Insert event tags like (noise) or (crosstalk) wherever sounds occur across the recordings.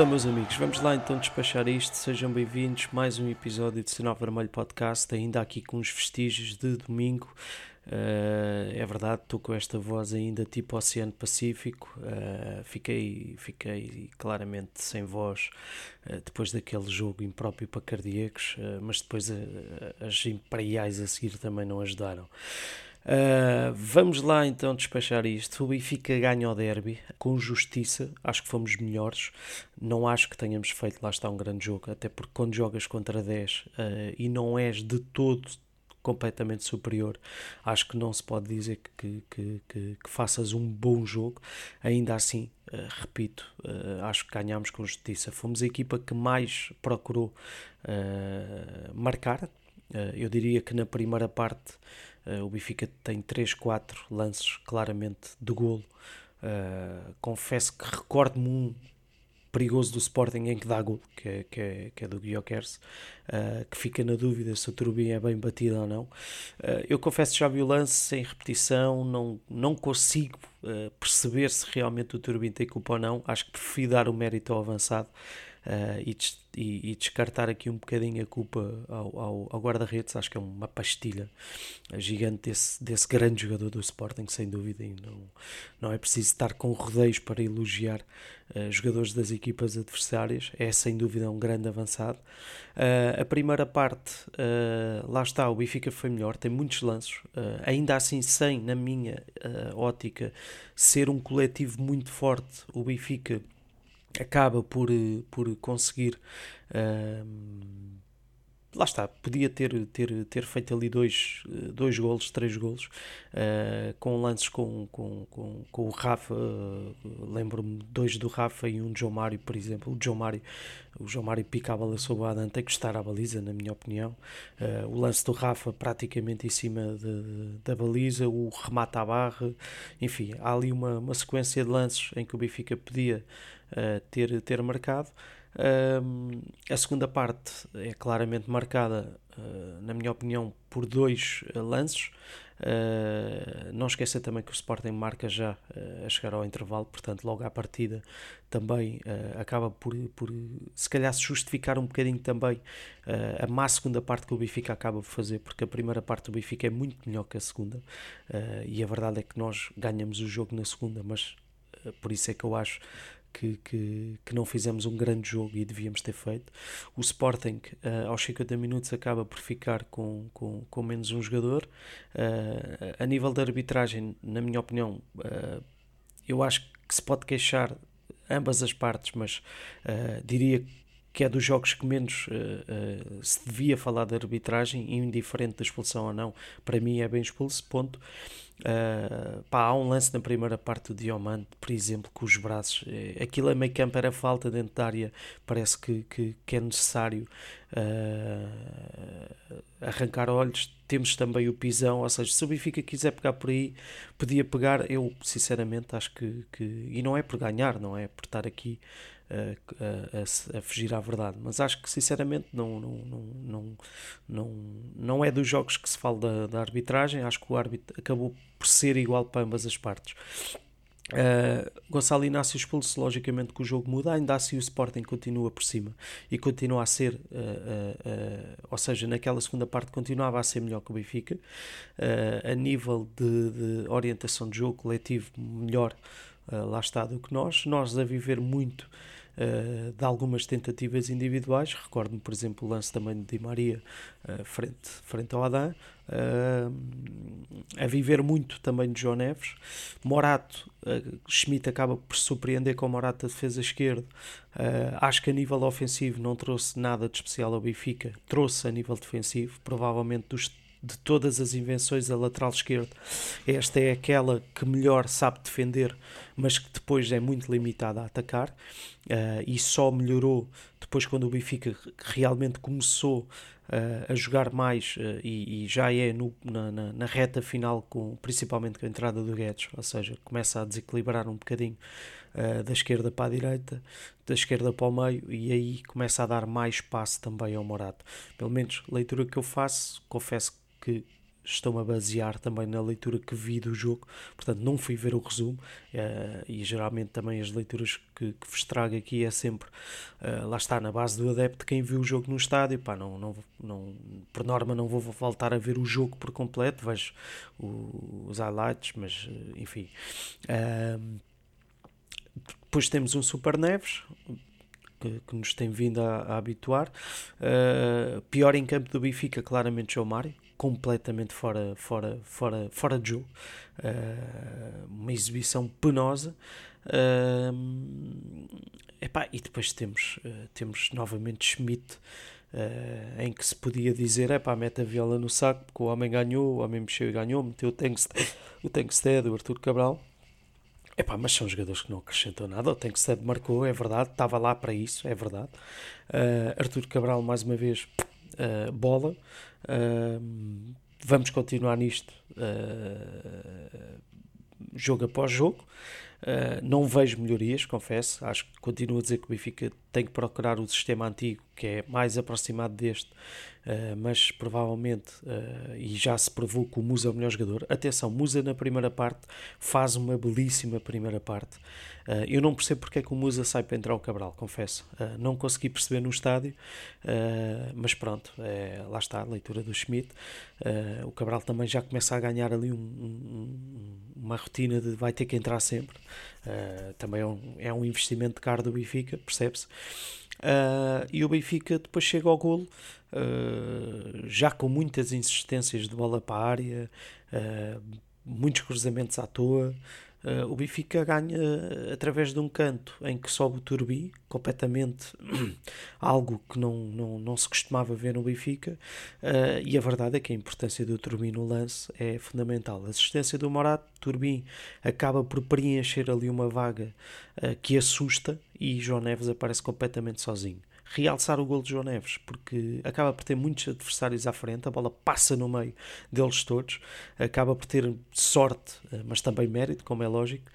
Ora, meus amigos, vamos lá então despachar isto. Sejam bem-vindos. Mais um episódio de Sinal Vermelho Podcast. Ainda aqui com os vestígios de domingo. Uh, é verdade, estou com esta voz ainda tipo Oceano Pacífico. Uh, fiquei, fiquei claramente sem voz uh, depois daquele jogo impróprio para cardíacos, mas depois as imperiais a seguir também não ajudaram. Uh, vamos lá então despachar isto. O Benfica ganha o derby com justiça. Acho que fomos melhores. Não acho que tenhamos feito lá está um grande jogo, até porque quando jogas contra 10 uh, e não és de todo completamente superior, acho que não se pode dizer que, que, que, que faças um bom jogo. Ainda assim, uh, repito, acho que ganhámos com justiça. Fomos a equipa que mais procurou marcar. eu diria que na primeira parte Uh, o Benfica tem 3, 4 lances claramente de golo. Uh, confesso que recordo-me um perigoso do Sporting em que dá golo, que é, que é, que é do Guilherme, uh, que fica na dúvida se o Turbin é bem batido ou não. Eu confesso que já vi o lance sem repetição, não, não consigo perceber se realmente o Turbin tem culpa ou não. Acho que prefiro dar o mérito ao avançado uh, e, e, e, descartar aqui um bocadinho a culpa ao, ao, ao guarda-redes. Acho que é uma pastilha gigante desse, desse grande jogador do Sporting, sem dúvida. E não, não é preciso estar com rodeios para elogiar uh, jogadores das equipas adversárias. É sem dúvida um grande avançado. Uh, a primeira parte, lá está, o Benfica foi melhor, tem muitos lances, ainda assim, sem, na minha ótica, ser um coletivo muito forte. O Benfica acaba por, eh, por conseguir. Lá está, podia ter, ter, ter feito ali dois, eh, dois golos, três golos, uh, com lances com, com, com, com o Rafa, uh, lembro-me dois do Rafa e um de João Mário, por exemplo. O João Mário, o João Mário pica a bola sobre o Adam, tem que estar à baliza, na minha opinião. Uh, o lance do Rafa praticamente em cima de, da baliza, o remate à barra, enfim, há ali uma, uma sequência de lances em que o Benfica podia ter, ter marcado. Um, a segunda parte é claramente marcada, uh, na minha opinião, por dois uh, lances. Uh, não esqueça também que o Sporting marca já a chegar ao intervalo, portanto, logo à partida também acaba por, por, se calhar, se justificar um bocadinho também a má segunda parte que o Benfica acaba por fazer, porque a primeira parte do Benfica é muito melhor que a segunda, e a verdade é que nós ganhamos o jogo na segunda, mas por isso é que eu acho que, que, que, não fizemos um grande jogo e devíamos ter feito. O Sporting, uh, aos 50 minutos, acaba por ficar com, com, com menos um jogador. Uh, a nível da arbitragem, na minha opinião, uh, eu acho que se pode queixar ambas as partes, mas diria que é dos jogos que menos se devia falar de arbitragem, indiferente da expulsão ou não. Para mim é bem expulso, ponto. Uh, pá, há um lance na primeira parte do Diamante, por exemplo, com os braços. Eh, aquilo a meio campo era falta dentro da área, parece que, que, que é necessário uh, arrancar olhos. Temos também o pisão, ou seja, se o Benfica quiser pegar por aí, podia pegar. Eu, sinceramente, acho que, que. E não é por ganhar, não é por estar aqui a, a, a, fugir à verdade. Mas acho que sinceramente não, não, não, não, não, não é dos jogos que se fala da, da arbitragem. Acho que o árbitro acabou por ser igual para ambas as partes. Uh, Gonçalo Inácio expulso, logicamente que o jogo muda, ainda assim o Sporting continua por cima e continua a ser, uh, uh, ou seja, naquela segunda parte continuava a ser melhor que o Benfica, a nível de, de, orientação de jogo coletivo melhor lá está do que nós, nós a viver muito uh, de algumas tentativas individuais. Recordo-me, por exemplo, o lance também de Di Maria uh, frente, frente ao Adam. Uh, a viver muito também de João Neves. Morato, Schmidt acaba por surpreender com o Morato a defesa esquerda. acho que a nível ofensivo não trouxe nada de especial ao Benfica, trouxe a nível defensivo, provavelmente dos de todas as invenções a lateral esquerda. Esta é aquela que melhor sabe defender, mas que depois é muito limitada a atacar uh, e só melhorou depois quando o Benfica realmente começou uh, a jogar mais uh, e, e, já é no, na, na, na, reta final, com, principalmente com a entrada do Guedes, ou seja, começa a desequilibrar um bocadinho da esquerda para a direita, da esquerda para o meio e aí começa a dar mais espaço também ao Morato. Pelo menos leitura que eu faço, confesso que estou-me a basear também na leitura que vi do jogo, portanto não fui ver o resumo uh, e geralmente também as leituras que, que vos trago aqui é sempre, uh, lá está, na base do adepto, quem viu o jogo no estádio, pá, não, não, não, por norma não vou voltar a ver o jogo por completo, vejo o, os highlights, mas enfim. Uh, depois temos um Super Neves, que, que nos tem vindo a, a habituar. Pior em campo do Benfica, claramente João Mário, completamente fora, fora, fora, fora de jogo. Uh, uma exibição penosa. Uh, epá, e depois temos, uh, temos novamente Schmidt, uh, em que se podia dizer: epá, mete a viola no saco, porque o homem ganhou, o homem mexeu e ganhou, meteu o Tankstead, o Tankstead, o Arthur Cabral. Epá, mas são jogadores que não acrescentam nada. O Tankstead marcou, é verdade, estava lá para isso, é verdade. Uh, Arthur Cabral, mais uma vez, uh, bola. Uh, vamos continuar nisto jogo após jogo. Uh, não vejo melhorias, confesso. Acho que continuo a dizer que o Benfica tem que procurar o sistema antigo, que é mais aproximado deste, uh, mas provavelmente, uh, e já se provou que o Musa é o melhor jogador. Atenção, Musa na primeira parte faz uma belíssima primeira parte. eu não percebo porque é que o Musa sai para entrar o Cabral, confesso. não consegui perceber no estádio, mas pronto, é, lá está a leitura do Schmidt. o Cabral também já começa a ganhar ali um, um, uma rotina de vai ter que entrar sempre. Uh, também é um, é um investimento caro do Benfica, percebe-se. Uh, e o Benfica depois chega ao golo, uh, já com muitas insistências de bola para a área, muitos cruzamentos à toa. Uh, o Benfica ganha uh, através de um canto em que sobe o Turbi, completamente (clears throat) algo que não, não, não se costumava ver no Benfica, uh, e a verdade é que a importância do Turbi no lance é fundamental. A assistência do Morato, Turbi acaba por preencher ali uma vaga que assusta e João Neves aparece completamente sozinho realçar o gol de João Neves, porque acaba por ter muitos adversários à frente, a bola passa no meio deles todos, acaba por ter sorte, eh, mas também mérito, como é lógico,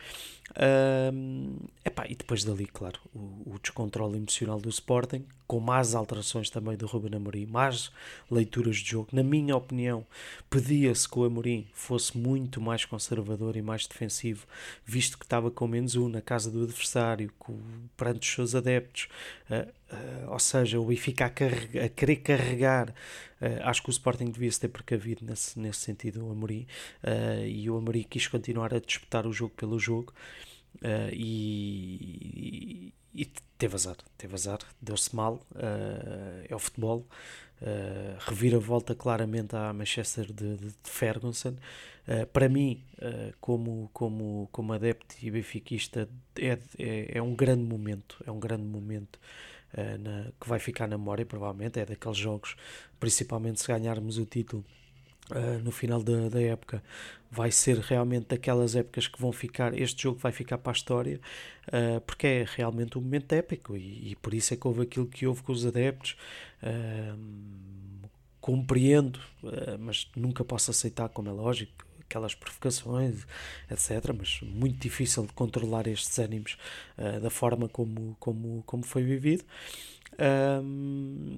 um, epá, e depois dali, claro, o, o descontrole emocional do Sporting, com más alterações também do Ruben Amorim, más leituras de jogo. Na minha opinião, pedia-se que o Amorim fosse muito mais conservador e mais defensivo, visto que estava com menos um na casa do adversário, com, perante os seus adeptos. Uh, uh, ou seja, o Benfica a, a querer carregar. Uh, acho que o Sporting devia se ter precavido nesse, nesse sentido, o Amorim. e o Amorim quis continuar a disputar o jogo pelo jogo. Uh, e, e, teve azar, teve azar, deu-se mal, uh, é o futebol, uh, revira volta claramente à Manchester de, de, de Ferguson. Uh, para mim, como, como, como adepto e benfiquista, é, é, é, um grande momento, é um grande momento na, que vai ficar na memória, provavelmente, é daqueles jogos, principalmente se ganharmos o título Uh, no final da, da época vai ser realmente daquelas épocas que vão ficar, este jogo vai ficar para a história, uh, porque é realmente um momento épico e, e, por isso é que houve aquilo que houve com os adeptos. Uh, compreendo, mas nunca posso aceitar, como é lógico, aquelas provocações, etc. Mas muito difícil de controlar estes ânimos da forma como, como, como foi vivido. Um,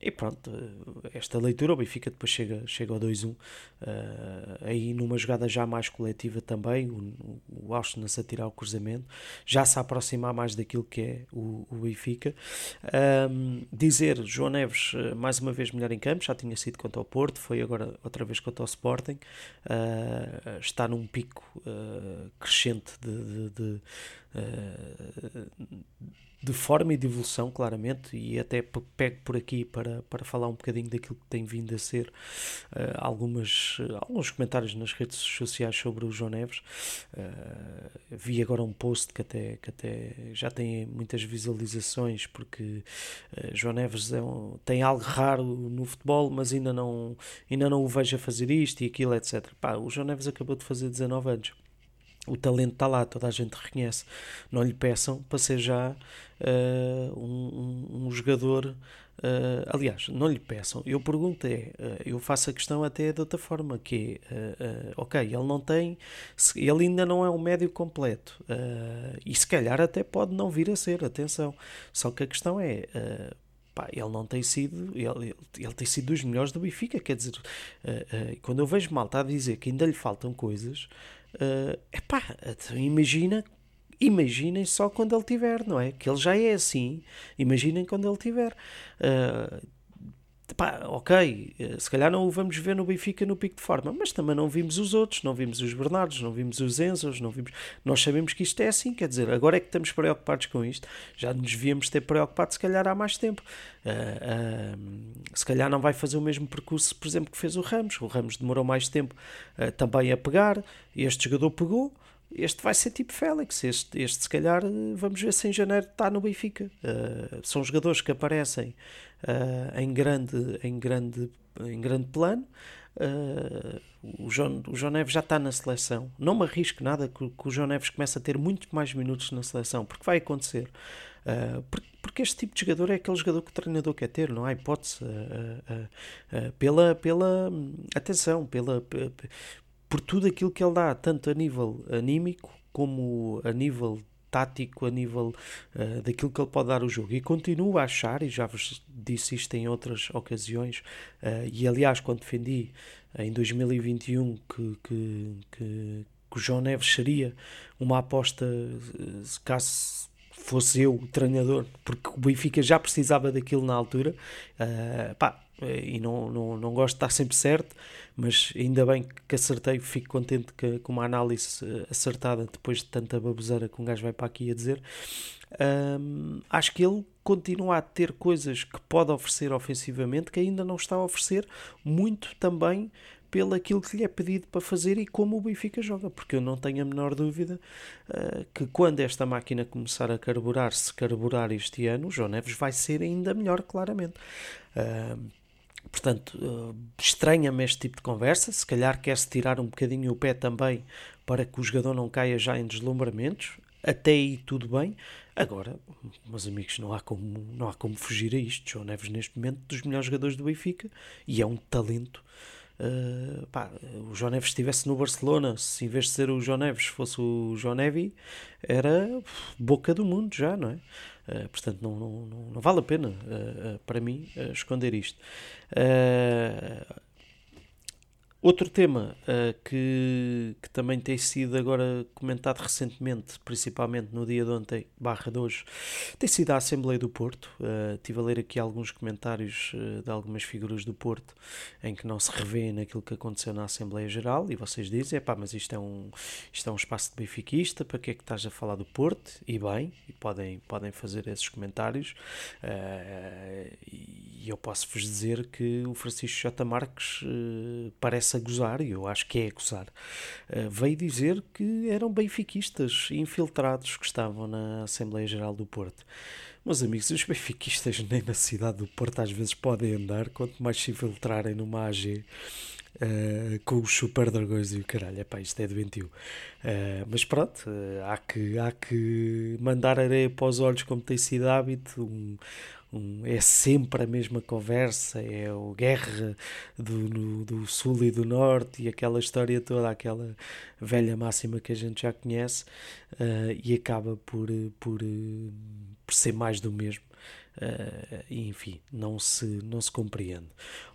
e pronto, esta leitura, o Benfica depois chega, chega ao 2-1, uh, aí numa jogada já mais coletiva também, o, o Austin a tirar o cruzamento, já se aproximar mais daquilo que é o, o Benfica. Um, dizer, João Neves, uh, mais uma vez melhor em campo, já tinha sido contra o Porto, foi agora outra vez contra o Sporting, uh, está num pico crescente de, de, de de forma e de evolução, claramente, e até pego por aqui para, para falar um bocadinho daquilo que tem vindo a ser uh, algumas, uh, alguns comentários nas redes sociais sobre o João Neves. Uh, vi agora um post que até, que até já tem muitas visualizações, porque João Neves é um, tem algo raro no futebol, mas ainda não, ainda não o vejo a fazer isto e aquilo, etc. Pá, o João Neves acabou de fazer 19 anos o talento está lá, toda a gente reconhece. Não lhe peçam para ser já uh, um, um, jogador. Uh, aliás, não lhe peçam. Eu pergunto é, uh, eu faço a questão até de outra forma, que é, ok, ele não tem, ele ainda não é um médio completo e se calhar até pode não vir a ser, atenção. Só que a questão é, pá, ele não tem sido, ele, ele, tem sido dos melhores do Benfica, quer dizer, uh, uh, quando eu vejo mal está a dizer que ainda lhe faltam coisas, uh, imagina imaginem só quando ele tiver, não é? Que ele já é assim, imaginem quando ele tiver. Uh, ok, eh, se calhar não o vamos ver no Benfica no pico de forma, mas também não vimos os outros, não vimos os Bernardos, não vimos os Enzos, não vimos. Nós sabemos que isto é assim, quer dizer, agora é que estamos preocupados com isto, já nos devíamos ter preocupado se calhar há mais tempo. Uh, uh, se calhar não vai fazer o mesmo percurso, por exemplo, que fez o Ramos. O Ramos demorou mais tempo uh, também a pegar, este jogador pegou. Este vai ser tipo Félix. Este, este, se calhar, vamos ver se em janeiro está no Benfica. Uh, são jogadores que aparecem uh, em, grande, em, grande, em grande plano. Uh, o, João, o João Neves já está na seleção. Não me arrisco nada que, que o João Neves comece a ter muito mais minutos na seleção, porque vai acontecer. Uh, porque, porque, este tipo de jogador é aquele jogador que o treinador quer ter, não há hipótese. Uh, pela, pela atenção, pela, por tudo aquilo que ele dá, tanto a nível anímico como a nível tático, a nível uh, daquilo que ele pode dar ao jogo. E continuo a achar, e já vos disse isto em outras ocasiões, uh, e aliás, quando defendi em 2021 que, que, que, que o João Neves seria uma aposta, uh, caso fosse eu o treinador, porque o Benfica já precisava daquilo na altura, pá, e não, não, não gosto de estar sempre certo, mas ainda bem que acertei, fico contente que, com uma análise eh, acertada depois de tanta baboseira que um gajo vai para aqui a dizer. Um, acho que ele continua a ter coisas que pode oferecer ofensivamente que ainda não está a oferecer, muito também pelo aquilo que lhe é pedido para fazer e como o Benfica joga, porque eu não tenho a menor dúvida uh, que quando esta máquina começar a carburar, se carburar este ano, o João Neves vai ser ainda melhor, claramente. Uh, Portanto, uh, estranha-me este tipo de conversa. Se calhar quer-se tirar um bocadinho o pé também para que o jogador não caia já em deslumbramentos. Até aí tudo bem. Agora, meus amigos, não há como, não há como fugir a isto. João Neves, neste momento, dos melhores jogadores do Benfica e é um talento. Uh, pá, o João Neves estivesse no Barcelona, se em vez de ser o João Neves fosse o João Nevi, era boca do mundo já, não é? Uh, portanto, não, não, não, não, vale a pena uh, para mim esconder isto. Outro tema uh, que, que, também tem sido agora comentado recentemente, principalmente no dia de ontem, barra de hoje, tem sido a Assembleia do Porto. Uh, estive a ler aqui alguns comentários uh, de algumas figuras do Porto em que não se revê naquilo que aconteceu na Assembleia Geral e vocês dizem, pá, mas isto é, um, isto é um espaço de benfiquista, para que é que estás a falar do Porto? E bem, e podem, podem fazer esses comentários. e eu posso vos dizer que o Francisco J. Marques parece a gozar, e eu acho que é a gozar, uh, veio dizer que eram benfiquistas infiltrados que estavam na Assembleia Geral do Porto. Meus amigos, os benfiquistas nem na cidade do Porto às vezes podem andar, quanto mais se infiltrarem numa AG. Uh, com os super dragões e o caralho, epá, isto é doentio. Uh, mas pronto, uh, há, que, há que mandar areia para os olhos como tem sido hábito. Um, um, é sempre a mesma conversa, é o guerra do, no, do sul e do norte e aquela história toda, aquela velha máxima que a gente já conhece uh, e acaba por, por, por ser mais do mesmo. Uh, enfim, não se, não se compreende.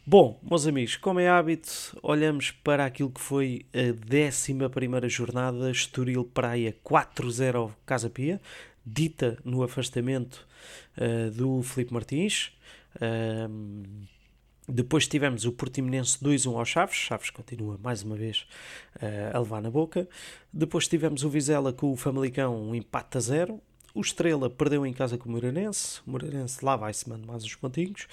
Bom, meus amigos, como é hábito, olhamos para aquilo que foi a 11 jornada, Estoril Praia 4-0 Casa Pia, dita no afastamento uh, do Felipe Martins. Uh, depois tivemos o Portimonense 2-1 ao Chaves. Chaves continua mais uma vez uh, a levar na boca. Depois tivemos o Vizela com o Famalicão, um empate a zero. O Estrela perdeu em casa com o Moreirense. O Moreirense lá vai se mandar mais os pontinhos.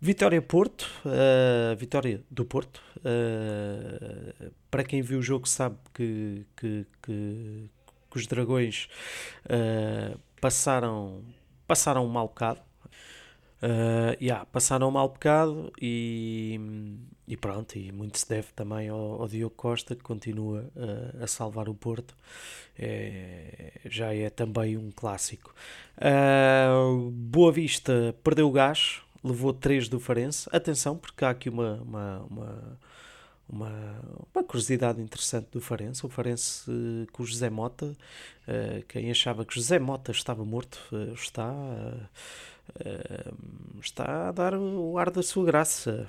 Vitória Porto, uh, vitória do Porto. Uh, para quem viu o jogo sabe que, que, que, que os Dragões uh, passaram, passaram um mal bocado. Uh, yeah, passaram um mal bocado e, e pronto, e muito se deve também ao, ao Diogo Costa que continua uh, a salvar o Porto, é, já é também um clássico. Uh, Boa Vista perdeu o gás, levou 3 do Farense. Atenção, porque há aqui uma, uma, uma uma, uma curiosidade interessante do Farense. O Farense com o José Mota, uh, quem achava que José Mota estava morto, uh, está. está a dar o ar da sua graça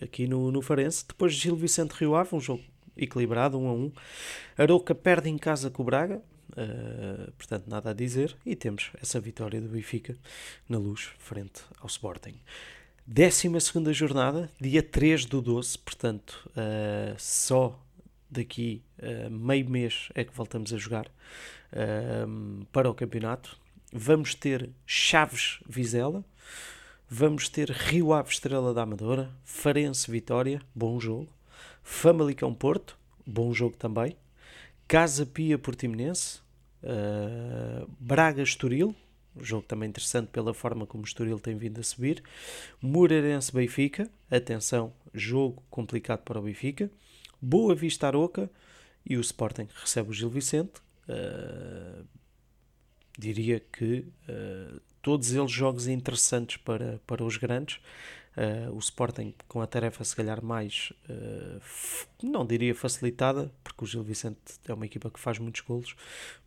aqui no, no Farense. Depois de Gil Vicente Rio Ave, um jogo equilibrado, 1 um a 1. Um. Aroca perde em casa com o Braga, uh, portanto nada a dizer. E temos essa vitória do Benfica na luz, frente ao Sporting. 12 jornada, dia 3 do 12, portanto uh, só daqui uh, meio mês é que voltamos a jogar para o campeonato. Vamos ter Chaves Vizela, vamos ter Rio Ave Estrela da Amadora, Farense Vitória, bom jogo, Famalicão Porto, bom jogo também, Casa Pia Portimonense, uh, Braga Estoril, um jogo também interessante pela forma como o Estoril tem vindo a subir, Moreirense Benfica, atenção, jogo complicado para o Benfica, Boa Vista Aroca e o Sporting recebe o Gil Vicente, uh, diria que uh, todos eles jogos interessantes para, para os grandes. Uh, o Sporting com a tarefa se calhar mais, uh, não diria facilitada, porque o Gil Vicente é uma equipa que faz muitos golos,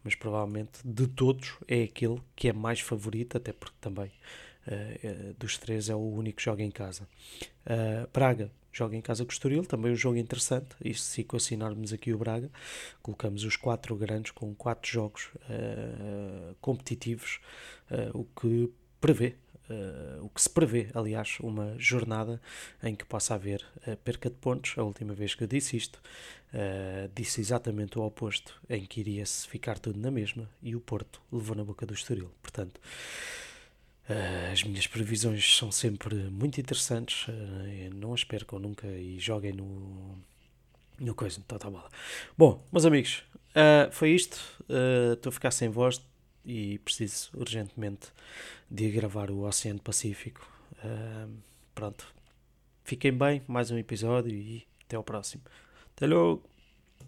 mas provavelmente de todos é aquele que é mais favorito, até porque também uh, dos três é o único que joga em casa. Braga joga em casa com o Estoril, também um jogo interessante, e se equacionarmos aqui o Braga, colocamos os quatro grandes com quatro jogos competitivos, o que prevê Uh, o que se prevê, aliás, uma jornada em que possa haver uh, perca de pontos. A última vez que eu disse isto, uh, disse exatamente o oposto, em que iria-se ficar tudo na mesma e o Porto levou na boca do Estoril. Portanto, as minhas previsões são sempre muito interessantes. não as percam nunca e joguem no, no coisa, então tá bola. Bom, meus amigos, foi isto. Estou a ficar sem voz e preciso urgentemente de gravar o Oceano Pacífico. Uh, pronto. Fiquem bem, mais um episódio e até ao próximo. Até logo!